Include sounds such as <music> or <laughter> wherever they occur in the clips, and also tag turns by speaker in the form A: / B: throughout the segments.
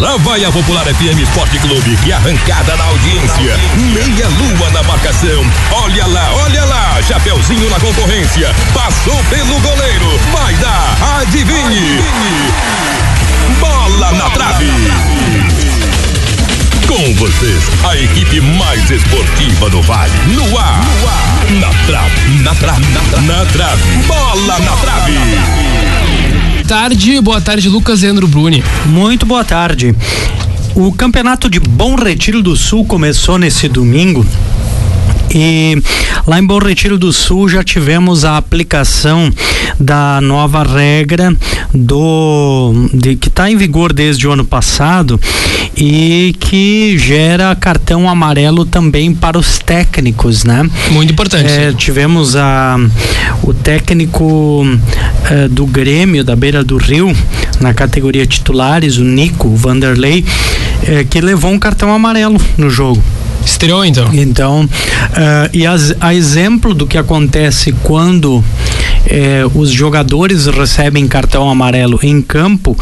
A: Lá vai a Popular FM Esporte Clube, que arrancada na audiência. Meia lua na marcação. Olha lá, olha lá. Chapeuzinho na concorrência. Passou pelo goleiro. Vai dar. Adivinhe. Bola na trave. Com vocês, a equipe mais esportiva do Vale. No ar. Na trave, na trave, na trave. Na trave. Bola na trave.
B: Tarde, boa tarde, Lucas Endro Bruni.
C: Muito boa tarde. O campeonato de Bom Retiro do Sul começou nesse domingo e lá em Bom Retiro do Sul já tivemos a aplicação da nova regra do de, que está em vigor desde o ano passado e que gera cartão amarelo também para os técnicos, né?
B: Muito importante.
C: É, tivemos a o técnico é, do Grêmio da Beira do Rio na categoria titulares, o Nico Vanderlei, é, que levou um cartão amarelo no jogo.
B: Estreou então?
C: Então, uh, e as, a exemplo do que acontece quando eh, os jogadores recebem cartão amarelo em campo,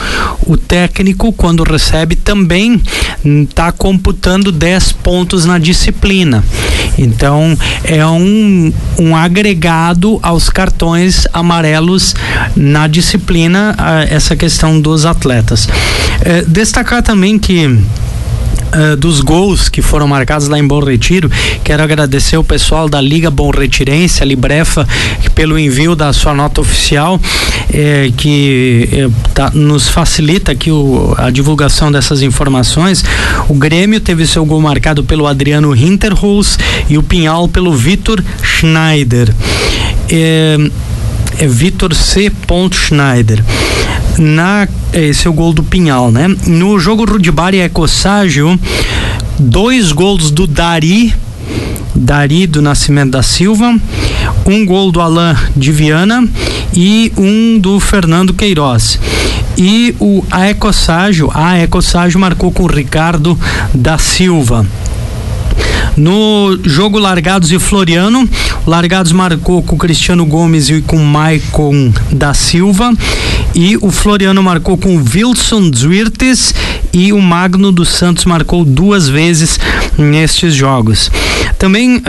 C: o técnico, quando recebe, também está computando 10 pontos na disciplina. Então, é um, um agregado aos cartões amarelos na disciplina, essa questão dos atletas. Eh, destacar também que Uh, dos gols que foram marcados lá em Bom Retiro. Quero agradecer o pessoal da Liga Bom Retirense, a Librefa, pelo envio da sua nota oficial, eh, que eh, tá, nos facilita aqui o, a divulgação dessas informações. O Grêmio teve seu gol marcado pelo Adriano Hinterholz e o Pinhal pelo Vitor Schneider. Eh, é Vitor C. Schneider na esse é o gol do Pinhal, né? No jogo Rudibar e Ecosságio, dois gols do Dari, Dari do Nascimento da Silva, um gol do Alain de Viana e um do Fernando Queiroz. E o a a Ecosságio marcou com o Ricardo da Silva. No jogo Largados e Floriano, Largados marcou com Cristiano Gomes e com Maicon da Silva. E o Floriano marcou com Wilson Zwirtes e o Magno dos Santos marcou duas vezes nestes jogos. Também uh,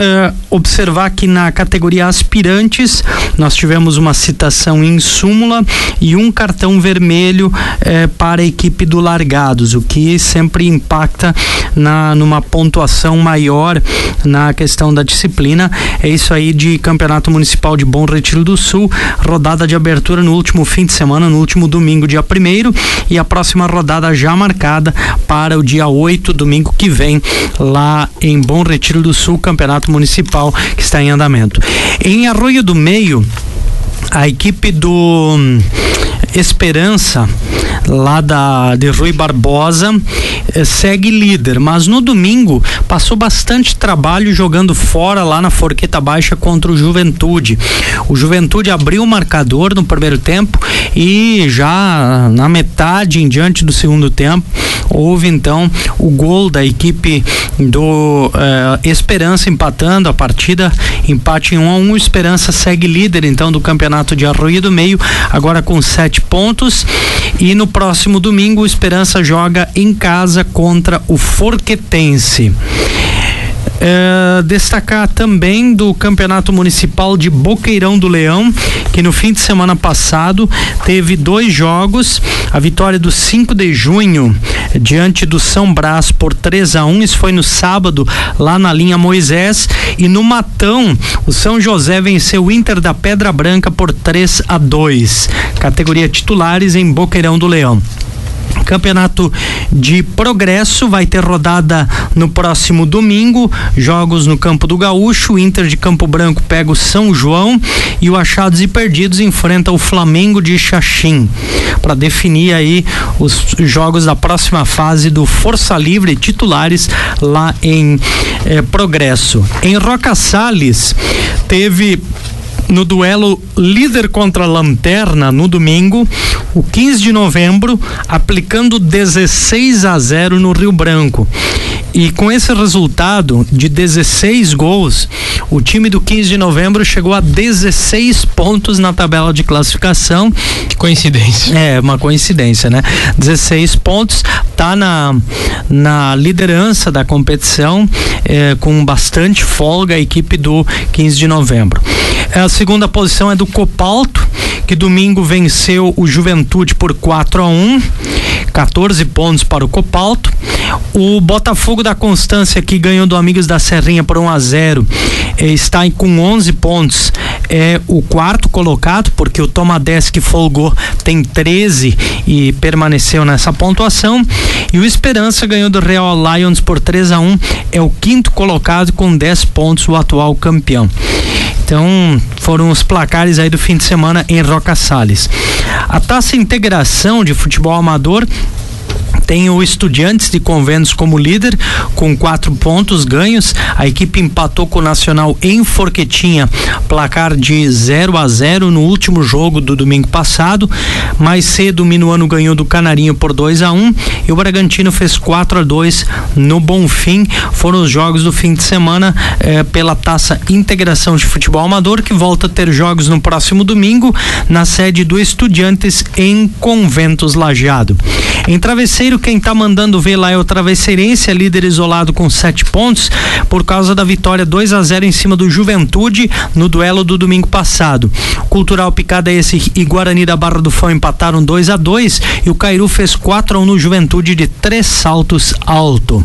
C: observar que na categoria aspirantes nós tivemos uma citação em súmula e um cartão vermelho uh, para a equipe do Largados, o que sempre impacta na numa pontuação maior na questão da disciplina. É isso aí de Campeonato Municipal de Bom Retiro do Sul, rodada de abertura no último fim de semana, no último domingo, dia 1 e a próxima rodada já marcada para o dia 8, domingo que vem, lá em Bom Retiro do Sul, Campeonato Municipal que está em andamento. Em Arroio do Meio, a equipe do Esperança, lá da de Rui Barbosa, eh, segue líder, mas no domingo passou bastante trabalho jogando fora lá na Forqueta Baixa contra o Juventude. O Juventude abriu o marcador no primeiro tempo e já na metade em diante do segundo tempo houve então o gol da equipe do eh, Esperança empatando a partida, empate em 1 um a 1. Um, Esperança segue líder então do campeonato de Arroio do Meio, agora com sete pontos. E no domingo, o Esperança joga em casa contra o Forquetense. É, destacar também do Campeonato Municipal de Boqueirão do Leão, que no fim de semana passado teve dois jogos. A vitória do 5 de junho diante do São Brás por 3 a 1 Isso foi no sábado, lá na linha Moisés. E no Matão, o São José venceu o Inter da Pedra Branca por 3 a 2 Categoria titulares em Boqueirão do Leão. Campeonato de Progresso vai ter rodada no próximo domingo. Jogos no Campo do Gaúcho. Inter de Campo Branco pega o São João e o Achados e Perdidos enfrenta o Flamengo de Xaxim para definir aí os jogos da próxima fase do Força Livre titulares lá em eh, Progresso. Em Roca Salles teve no duelo líder contra lanterna no domingo, o 15 de novembro, aplicando 16 a 0 no Rio Branco. E com esse resultado de 16 gols, o time do 15 de novembro chegou a 16 pontos na tabela de classificação.
B: Que coincidência.
C: É, uma coincidência, né? 16 pontos, tá na, na liderança da competição, é, com bastante folga a equipe do 15 de novembro. A segunda posição é do Copalto, que domingo venceu o Juventude por 4 a 1 14 pontos para o Copalto. O Botafogo da Constância, que ganhou do Amigos da Serrinha por 1 a 0 eh, está com 11 pontos. É o quarto colocado, porque o Tomades que folgou tem 13 e permaneceu nessa pontuação. E o Esperança ganhou do Real Lions por 3 a 1 é o quinto colocado com 10 pontos, o atual campeão. Então, foram os placares aí do fim de semana em Roca Salles. A taça integração de futebol amador tem o Estudiantes de Conventos como líder, com quatro pontos ganhos. A equipe empatou com o Nacional em Forquetinha, placar de 0 a 0 no último jogo do domingo passado. Mais cedo, o Minuano ganhou do Canarinho por 2 a 1 e o Bragantino fez 4 a 2 no Bonfim. Foram os jogos do fim de semana eh, pela taça Integração de Futebol Amador, que volta a ter jogos no próximo domingo na sede do Estudiantes em Conventos Lajeado. Em Travesseiro, quem está mandando ver lá é o Travesseirense, é líder isolado com sete pontos, por causa da vitória 2 a 0 em cima do Juventude no duelo do domingo passado. Cultural Picada esse e Guarani da Barra do Fão empataram 2 a 2 e o Cairu fez 4 a 1 no Juventude de três saltos alto.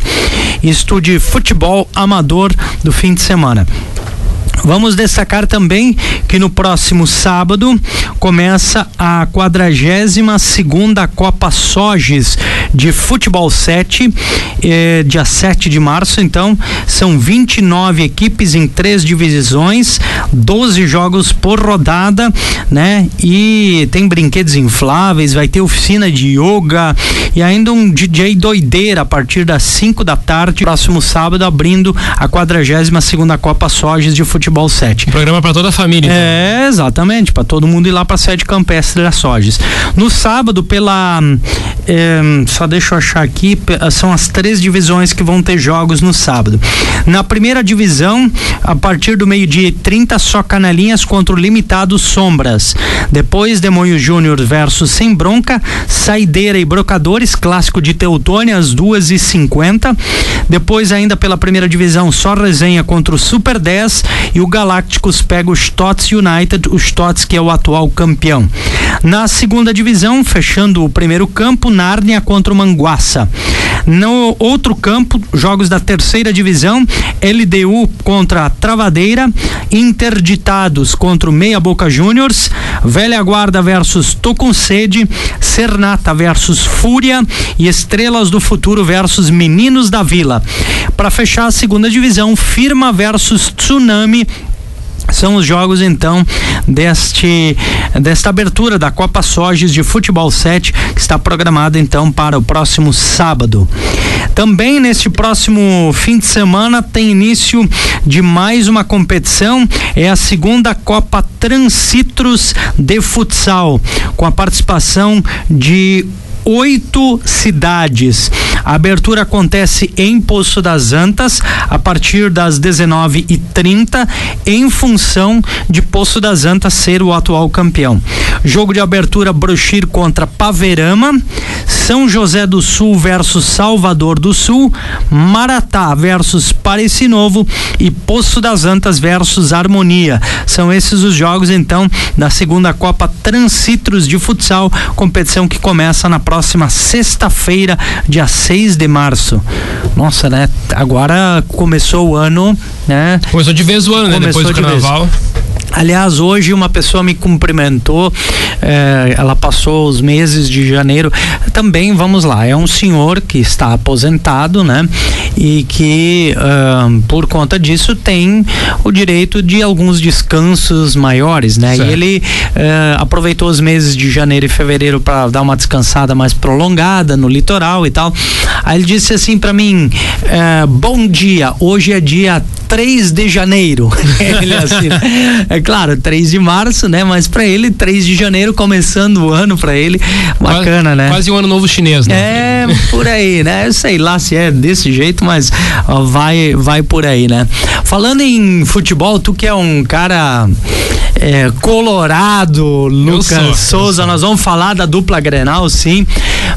C: Isto de futebol amador do fim de semana. Vamos destacar também que no próximo sábado começa a 42 segunda Copa Soges de Futebol 7, eh, dia 7 de março. Então, são 29 equipes em três divisões, 12 jogos por rodada, né? E tem brinquedos infláveis, vai ter oficina de yoga e ainda um DJ doideira a partir das 5 da tarde, próximo sábado, abrindo a 42 segunda Copa Soges de Futebol Futebol 7.
B: Programa para toda a família. Então.
C: É, exatamente, para todo mundo ir lá para a sede campestre da Soges. No sábado, pela. É, só deixa eu achar aqui, são as três divisões que vão ter jogos no sábado. Na primeira divisão, a partir do meio-dia e 30, só canelinhas contra o limitado Sombras. Depois, Demonho Júnior versus Sem Bronca, Saideira e Brocadores, clássico de Teutônia, às duas e cinquenta. Depois, ainda pela primeira divisão, só resenha contra o Super 10 e o Galácticos pega o Stotts United, o Stotts que é o atual campeão. Na segunda divisão, fechando o primeiro campo, Nárnia contra o Manguaça. No outro campo, jogos da terceira divisão, LDU contra a Travadeira, Interditados contra o Meia Boca Juniors, Velha Guarda versus Tô com Sede, Cernata versus Fúria e Estrelas do Futuro versus Meninos da Vila. Para fechar a segunda divisão, Firma versus Tsunami são os jogos então deste desta abertura da Copa Soges de Futebol 7 que está programada então para o próximo sábado. Também neste próximo fim de semana tem início de mais uma competição, é a segunda Copa Transitros de Futsal, com a participação de oito cidades. A abertura acontece em Poço das Antas a partir das 19h30, em função de Poço das Antas ser o atual campeão. Jogo de abertura Brochir contra Paverama, São José do Sul versus Salvador do Sul, Maratá versus Pareci Novo e Poço das Antas versus Harmonia. São esses os jogos então da segunda Copa Transitros de Futsal, competição que começa na próxima próxima sexta-feira, dia 6 de março. Nossa, né? Agora começou o ano, né?
B: Começou de vez o ano, né? Depois do carnaval. Vez.
C: Aliás, hoje uma pessoa me cumprimentou, eh, ela passou os meses de janeiro. Também, vamos lá, é um senhor que está aposentado, né? E que, uh, por conta disso, tem o direito de alguns descansos maiores, né? Certo. E ele uh, aproveitou os meses de janeiro e fevereiro para dar uma descansada mais prolongada no litoral e tal. Aí ele disse assim para mim: uh, Bom dia, hoje é dia 3 de janeiro. <laughs> ele assim, é claro, 3 de março, né? Mas para ele, 3 de janeiro, começando o ano para ele, bacana,
B: quase,
C: né?
B: Quase um ano novo chinês, né?
C: É, por aí, né? Eu sei lá se é desse jeito, mas ó, vai, vai por aí, né? Falando em futebol, tu que é um cara é, colorado, Lucas sou, Souza, nós vamos falar da dupla Grenal, sim.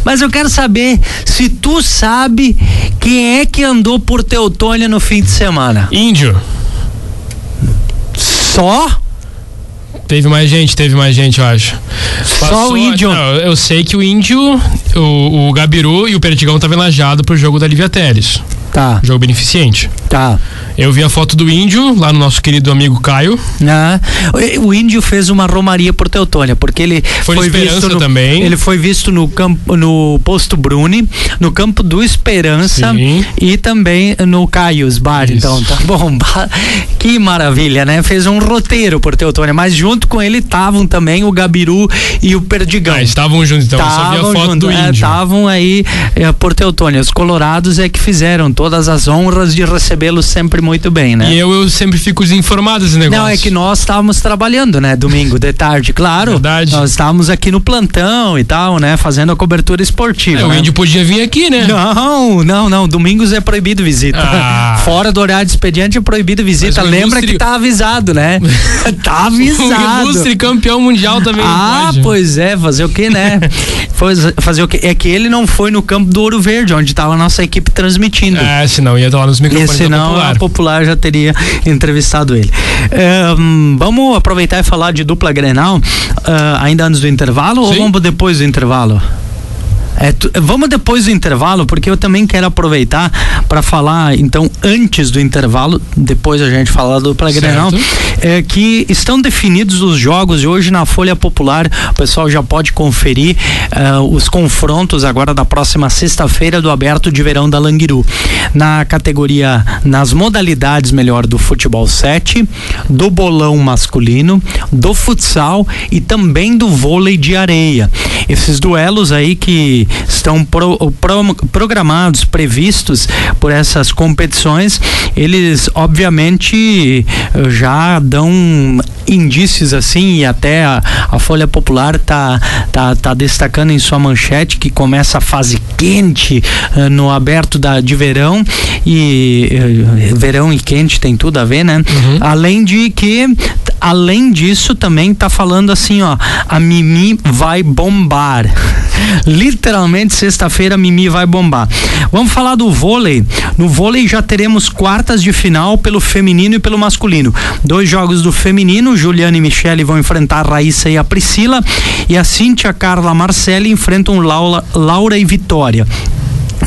C: Mas eu quero saber se tu sabe quem é que andou por Teutônia no fim de semana.
B: Índio.
C: Só?
B: Teve mais gente, teve mais gente, eu acho.
C: Passou, Só o índio.
B: Não, eu sei que o índio, o, o Gabiru e o Perdigão estavam enlajados pro jogo da Lívia Teles.
C: Tá.
B: Jogo beneficente.
C: Tá.
B: Eu vi a foto do índio lá no nosso querido amigo Caio.
C: Ah, o índio fez uma romaria por Teutônia, porque ele
B: foi,
C: foi
B: visto
C: no,
B: também.
C: Ele foi visto no campo no posto Bruni, no campo do Esperança Sim. e também no Caios Bar. Isso. Então, tá bom. <laughs> Que maravilha, né? Fez um roteiro por Teutônia, mas junto com ele estavam também o Gabiru e o Perdigão. Ah,
B: estavam juntos, então tavam eu só vi a foto junto, do é, índio.
C: Estavam aí é, por Teutônia. Os colorados é que fizeram todas as honras de recebê-los sempre muito bem, né?
B: E eu, eu sempre fico desinformado desse negócio.
C: Não, é que nós estávamos trabalhando, né? Domingo de tarde, claro.
B: Verdade.
C: Nós estávamos aqui no plantão e tal, né? Fazendo a cobertura esportiva. É,
B: né? O índio podia vir aqui, né?
C: Não, não, não. Domingos é proibido visita. Ah. Fora do horário de expediente é proibido visita. Lembra ilustre... que tá avisado, né? <laughs> tá avisado.
B: O ilustre campeão mundial também.
C: Ah, pois é. Fazer o que, né? <laughs> fazer o que? É que ele não foi no campo do Ouro Verde, onde estava a nossa equipe transmitindo.
B: É, senão ia estar lá nos microfones.
C: E senão
B: popular.
C: a popular já teria entrevistado ele. Um, vamos aproveitar e falar de dupla Grenal uh, ainda antes do intervalo Sim. ou vamos depois do intervalo? É, tu, vamos depois do intervalo, porque eu também quero aproveitar para falar, então, antes do intervalo, depois a gente falar do Play Grenal, é, que estão definidos os jogos de hoje na Folha Popular. O pessoal já pode conferir uh, os confrontos agora da próxima sexta-feira do Aberto de Verão da Languiru. Na categoria, nas modalidades melhor do futebol 7, do bolão masculino, do futsal e também do vôlei de areia. Esses duelos aí que estão pro, pro, programados, previstos por essas competições, eles obviamente já dão indícios assim e até a, a Folha Popular tá, tá, tá destacando em sua manchete que começa a fase quente uh, no aberto da, de verão e uh, verão e quente tem tudo a ver, né? Uhum. Além de que além disso também tá falando assim, ó, a Mimi vai bombar. <laughs> Literalmente, sexta-feira, Mimi vai bombar. Vamos falar do vôlei. No vôlei já teremos quartas de final pelo feminino e pelo masculino. Dois jogos do feminino, Juliana e Michele vão enfrentar a Raíssa e a Priscila. E a Cíntia, Carla Marcelli enfrentam Laura, Laura e Vitória.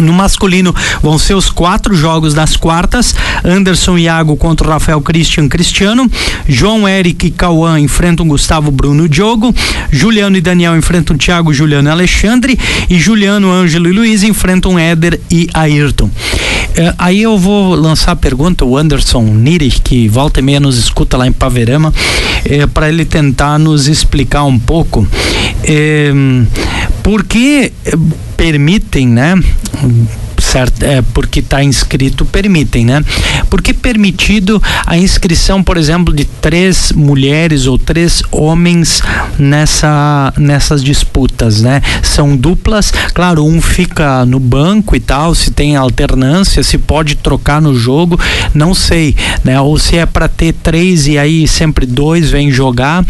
C: No masculino. Vão ser os quatro jogos das quartas: Anderson e Iago contra o Rafael Christian Cristiano, João Eric e Cauã enfrentam Gustavo Bruno Diogo, Juliano e Daniel enfrentam Thiago, Juliano e Alexandre. E Juliano, Ângelo e Luiz enfrentam Éder e Ayrton. É, aí eu vou lançar a pergunta, o Anderson Niri, que volta e meia nos escuta lá em Paverama, é, para ele tentar nos explicar um pouco. É, por que permitem, né? certo, é, porque está inscrito, permitem, né? Porque permitido a inscrição, por exemplo, de três mulheres ou três homens nessa, nessas disputas, né? São duplas, claro, um fica no banco e tal, se tem alternância, se pode trocar no jogo, não sei, né? Ou se é para ter três e aí sempre dois vêm jogar.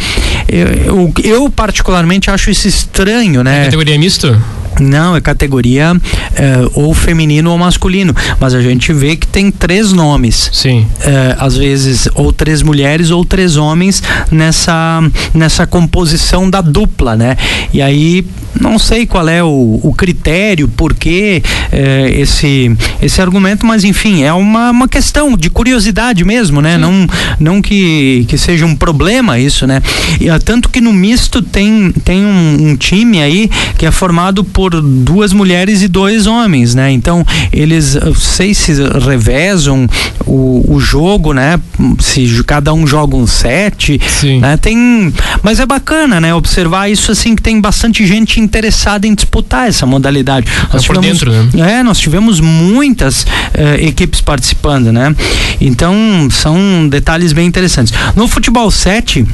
C: Eu, eu, eu particularmente acho isso estranho, né?
B: É categoria misto?
C: Não, é categoria é, ou feminino ou masculino. Mas a gente vê que tem três nomes.
B: Sim.
C: É, às vezes, ou três mulheres ou três homens nessa, nessa composição da dupla, né? E aí, não sei qual é o, o critério, por que é, esse, esse argumento, mas enfim, é uma, uma questão de curiosidade mesmo, né? Não, não que, que seja um problema isso, né? E, tanto que no misto tem, tem um, um, time aí que é formado por duas mulheres e dois homens, né? Então eles, sei se revezam o, o jogo, né? Se cada um joga um set, Sim. né? Tem, mas é bacana, né? Observar isso assim que tem bastante gente interessada em disputar essa modalidade.
B: É nós tivemos, dentro,
C: né? É, nós tivemos muitas eh, equipes participando, né? Então são detalhes bem interessantes. No futebol 7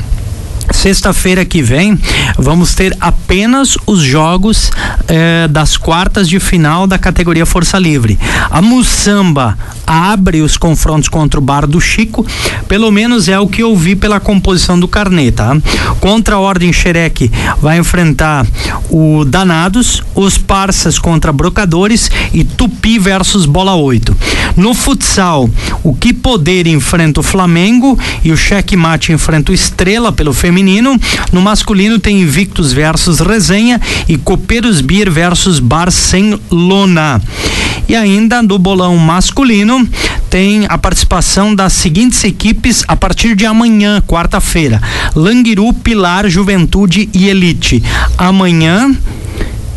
C: Sexta-feira que vem vamos ter apenas os jogos eh, das quartas de final da categoria Força Livre. A Mussamba abre os confrontos contra o Bar do Chico, pelo menos é o que eu vi pela composição do carnê, tá? Contra a Ordem Xereque vai enfrentar o Danados, os Parças contra Brocadores e Tupi versus Bola 8. No futsal, o Que Poder enfrenta o Flamengo e o Cheque Mate enfrenta o Estrela pelo feminino. No masculino tem Invictus versus Resenha e Copeiros Beer versus Barcelona. E ainda no bolão masculino tem a participação das seguintes equipes a partir de amanhã, quarta-feira: Languiru, Pilar, Juventude e Elite. Amanhã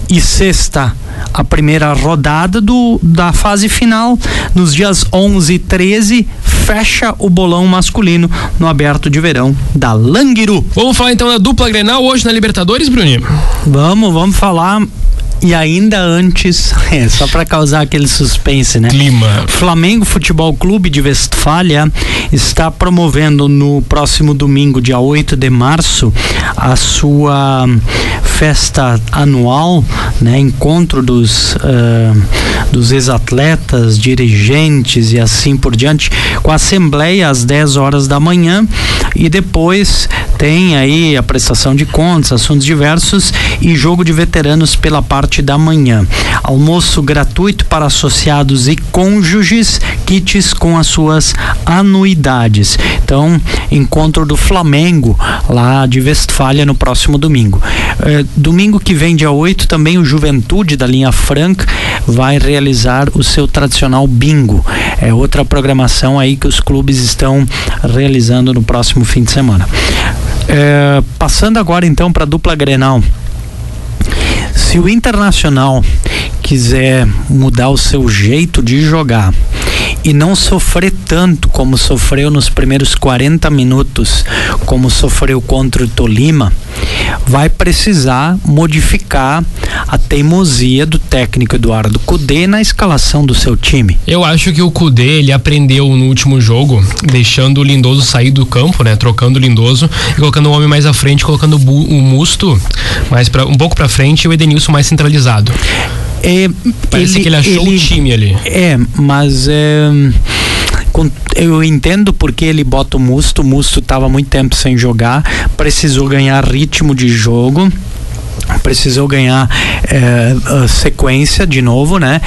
C: e sexta a primeira rodada do, da fase final. Nos dias 11 e 13, fecha o bolão masculino no aberto de verão da Languiru.
B: Vamos falar então da dupla Grenal hoje na Libertadores, Bruninho?
C: Vamos, vamos falar e ainda antes, <laughs> é, só para causar aquele suspense, né?
B: Clima.
C: Flamengo Futebol Clube de Westfália está promovendo no próximo domingo, dia 8 de março, a sua festa anual, né? Encontro dos, uh, dos ex-atletas, dirigentes e assim por diante, com a assembleia às 10 horas da manhã e depois tem aí a prestação de contas, assuntos diversos e jogo de veteranos pela parte da manhã. Almoço gratuito para associados e cônjuges, kits com as suas anuidades. Então, encontro do Flamengo lá de Westfália no próximo domingo. É, domingo que vem, dia 8, também o Juventude da linha Franca vai realizar o seu tradicional bingo. É outra programação aí que os clubes estão realizando no próximo fim de semana. É, passando agora então para a dupla Grenal. Se o Internacional quiser mudar o seu jeito de jogar e não sofrer tanto como sofreu nos primeiros 40 minutos, como sofreu contra o Tolima, vai precisar modificar a teimosia do técnico Eduardo Cudê na escalação do seu time.
B: Eu acho que o Cudê ele aprendeu no último jogo, deixando o Lindoso sair do campo, né, trocando o Lindoso e colocando o homem mais à frente, colocando o Musto mais para um pouco para frente e o Edenilson mais centralizado.
C: É,
B: Parece ele, que ele achou ele, o time ali.
C: É, mas é, eu entendo porque ele bota o Musto. O Musto estava muito tempo sem jogar, precisou ganhar ritmo de jogo precisou ganhar é, sequência de novo, né?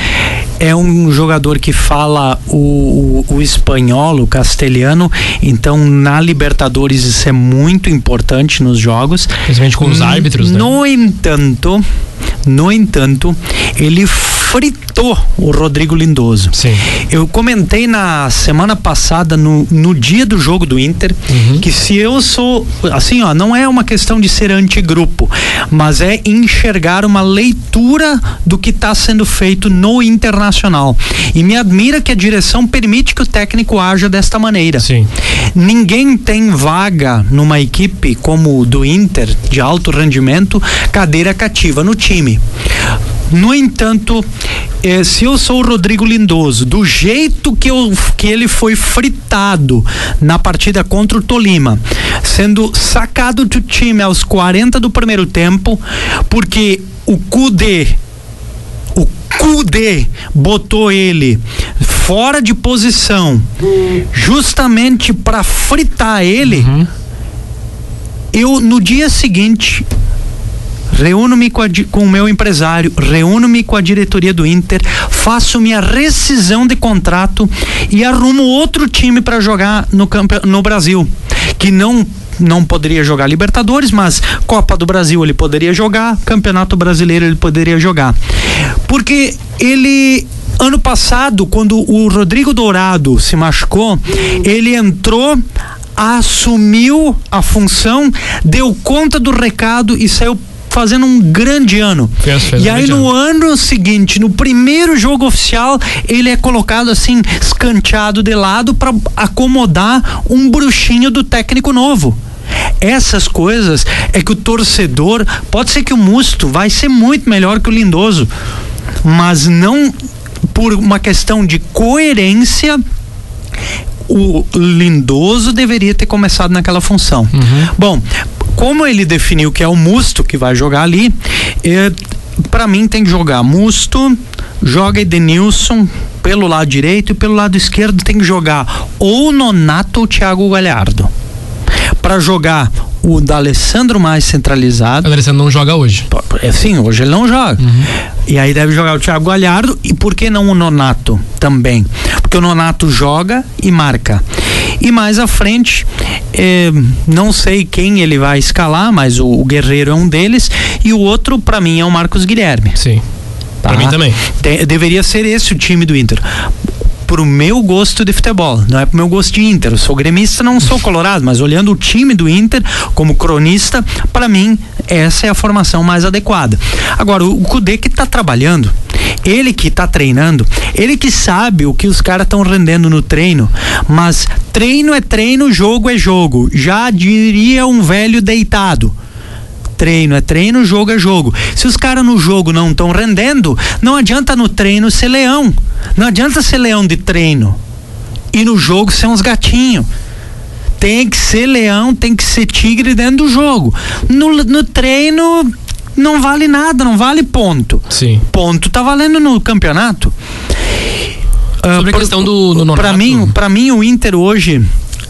C: É um jogador que fala o, o, o, espanhol, o castelhano, então na Libertadores isso é muito importante nos jogos.
B: Principalmente com os árbitros,
C: né? No entanto, no entanto, ele o Rodrigo Lindoso.
B: Sim.
C: Eu comentei na semana passada, no, no dia do jogo do Inter, uhum. que se eu sou. Assim, ó, não é uma questão de ser antigrupo, mas é enxergar uma leitura do que está sendo feito no internacional. E me admira que a direção permite que o técnico haja desta maneira.
B: Sim.
C: Ninguém tem vaga numa equipe como o do Inter, de alto rendimento, cadeira cativa no time. No entanto, eh, se eu sou o Rodrigo Lindoso, do jeito que, eu, que ele foi fritado na partida contra o Tolima, sendo sacado do time aos 40 do primeiro tempo, porque o Cudê o Cudê botou ele fora de posição justamente para fritar ele. Uhum. Eu no dia seguinte reúno-me com, com, o meu empresário, reúno-me com a diretoria do Inter, faço minha rescisão de contrato e arrumo outro time para jogar no, no Brasil, que não não poderia jogar Libertadores, mas Copa do Brasil ele poderia jogar, Campeonato Brasileiro ele poderia jogar. Porque ele ano passado, quando o Rodrigo Dourado se machucou, ele entrou assumiu a função, deu conta do recado e saiu fazendo um grande ano. E aí no
B: ano.
C: ano seguinte, no primeiro jogo oficial, ele é colocado assim, escanteado de lado para acomodar um bruxinho do técnico novo. Essas coisas é que o torcedor, pode ser que o Musto vai ser muito melhor que o Lindoso, mas não por uma questão de coerência o Lindoso deveria ter começado naquela função. Bom, como ele definiu que é o Musto que vai jogar ali, é, para mim tem que jogar Musto, joga Edenilson pelo lado direito e pelo lado esquerdo tem que jogar ou Nonato ou Thiago Galhardo. Para jogar o D'Alessandro mais centralizado,
B: O Alessandro não joga hoje.
C: é sim, hoje ele não joga. E aí deve jogar o Thiago Galhardo e por que não o Nonato também? Porque o Nonato joga e marca. E mais à frente, eh, não sei quem ele vai escalar, mas o, o Guerreiro é um deles e o outro para mim é o Marcos Guilherme.
B: Sim.
C: Tá?
B: mim também.
C: De- deveria ser esse o time do Inter. Pro meu gosto de futebol, não é pro meu gosto de Inter. Eu sou gremista, não sou colorado, mas olhando o time do Inter como cronista, para mim essa é a formação mais adequada. Agora, o Cudê que tá trabalhando, ele que tá treinando, ele que sabe o que os caras estão rendendo no treino, mas treino é treino, jogo é jogo. Já diria um velho deitado treino é treino, jogo é jogo. Se os caras no jogo não estão rendendo, não adianta no treino ser leão. Não adianta ser leão de treino. E no jogo ser uns gatinhos. Tem que ser leão, tem que ser tigre dentro do jogo. No, no treino não vale nada, não vale ponto.
B: Sim.
C: Ponto tá valendo no campeonato. Ah,
B: Sobre a
C: por-
B: questão do, do Nonato.
C: Pra mim, pra mim, o Inter hoje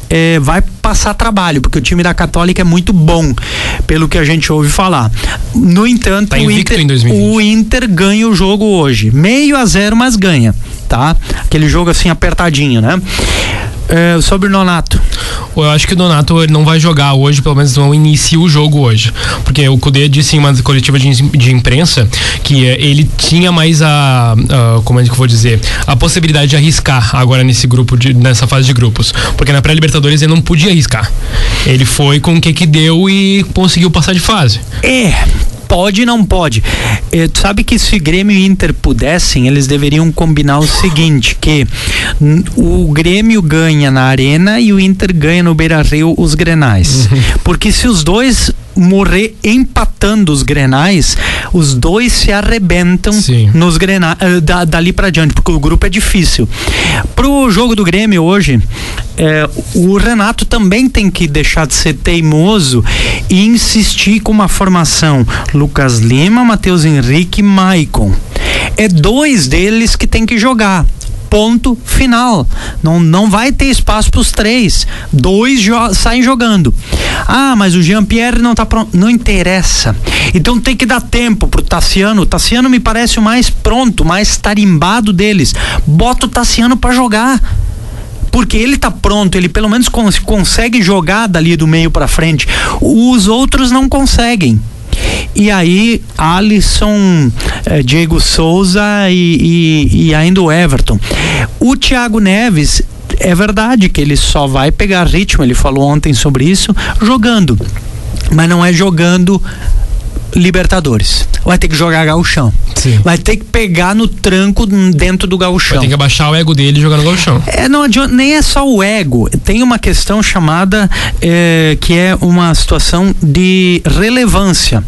C: é, vai passar trabalho, porque o time da Católica é muito bom, pelo que a gente ouve falar. No entanto,
B: Tá
C: o, Inter,
B: em 2020.
C: o Inter ganha o jogo hoje. Meio a zero, mas ganha, tá? Aquele jogo assim apertadinho, né? É, sobre o Nonato.
B: Eu acho que o Donato ele não vai jogar hoje, pelo menos não inicia o jogo hoje. Porque o Cudê disse em uma coletiva de, de imprensa que eh, ele tinha mais a, a- Como é que eu vou dizer? A possibilidade de arriscar agora nesse grupo, de- nessa fase de grupos. Porque na pré-Libertadores ele não podia arriscar. Ele foi com o que que deu e conseguiu passar de fase.
C: É, pode e não pode. É, tu sabe que se Grêmio e Inter pudessem, eles deveriam combinar o seguinte, que o Grêmio ganha na Arena e o Inter ganha no Beira-Rio os Grenais. Porque se os dois morrer empatando os Grenais, os dois se arrebentam
B: Sim.
C: nos Grenais, da, dali pra diante, porque o grupo é difícil. Pro jogo do Grêmio hoje, é, o Renato também tem que deixar de ser teimoso e insistir com uma formação Lucas Lima, Matheus Henrique e Maicon. É dois deles que tem que jogar. Ponto final. Não, não vai ter espaço para os três. Dois jo saem jogando. Ah, mas o Jean-Pierre não tá pronto. Não interessa. Então tem que dar tempo pro Tassiano. O Tassiano me parece o mais pronto, mais tarimbado deles. Bota o Tassiano para jogar porque ele tá pronto, ele pelo menos cons consegue jogar dali do meio para frente. Os outros não conseguem. E aí, Alisson, eh, Diego Souza e, e, e ainda o Everton. O Thiago Neves, é verdade que ele só vai pegar ritmo, ele falou ontem sobre isso, jogando. Mas não é jogando Libertadores. Vai ter que jogar gauchão.
B: Sim.
C: Vai ter que pegar no tranco dentro do gauchão.
B: Vai ter que abaixar o ego dele e jogar no galchão.
C: É, não adianta, nem é só o ego. Tem uma questão chamada eh, que é uma situação de relevância.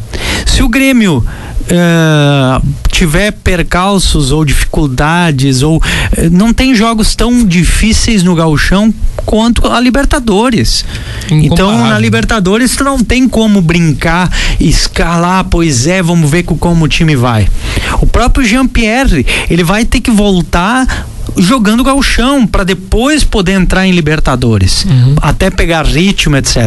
C: Se o Grêmio eh, tiver percalços ou dificuldades ou eh, não tem jogos tão difíceis no gauchão quanto a Libertadores. Então na
B: Incomparável.
C: Libertadores tu não tem como brincar, escalar, pois é, vamos ver co- como o time vai. O próprio Jean-Pierre, ele vai ter que voltar jogando gauchão para depois poder entrar em Libertadores, até pegar ritmo, etc.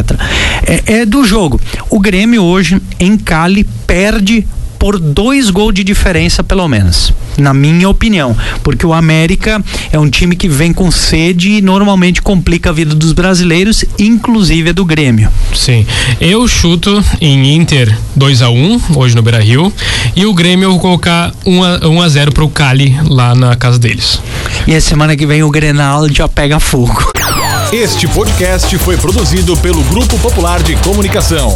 C: É, é do jogo. O Grêmio hoje em Cali perde por dois gols de diferença, pelo menos, na minha opinião. Porque o América é um time que vem com sede e normalmente complica a vida dos brasileiros, inclusive a do Grêmio.
B: Sim. Eu chuto em Inter 2 a 1 hoje no Beira Rio. E o Grêmio eu vou colocar 1 a, 1 a 0 pro Cali lá na casa deles.
C: E a semana que vem o Grenal já pega fogo.
D: Este podcast foi produzido pelo Grupo Popular de Comunicação.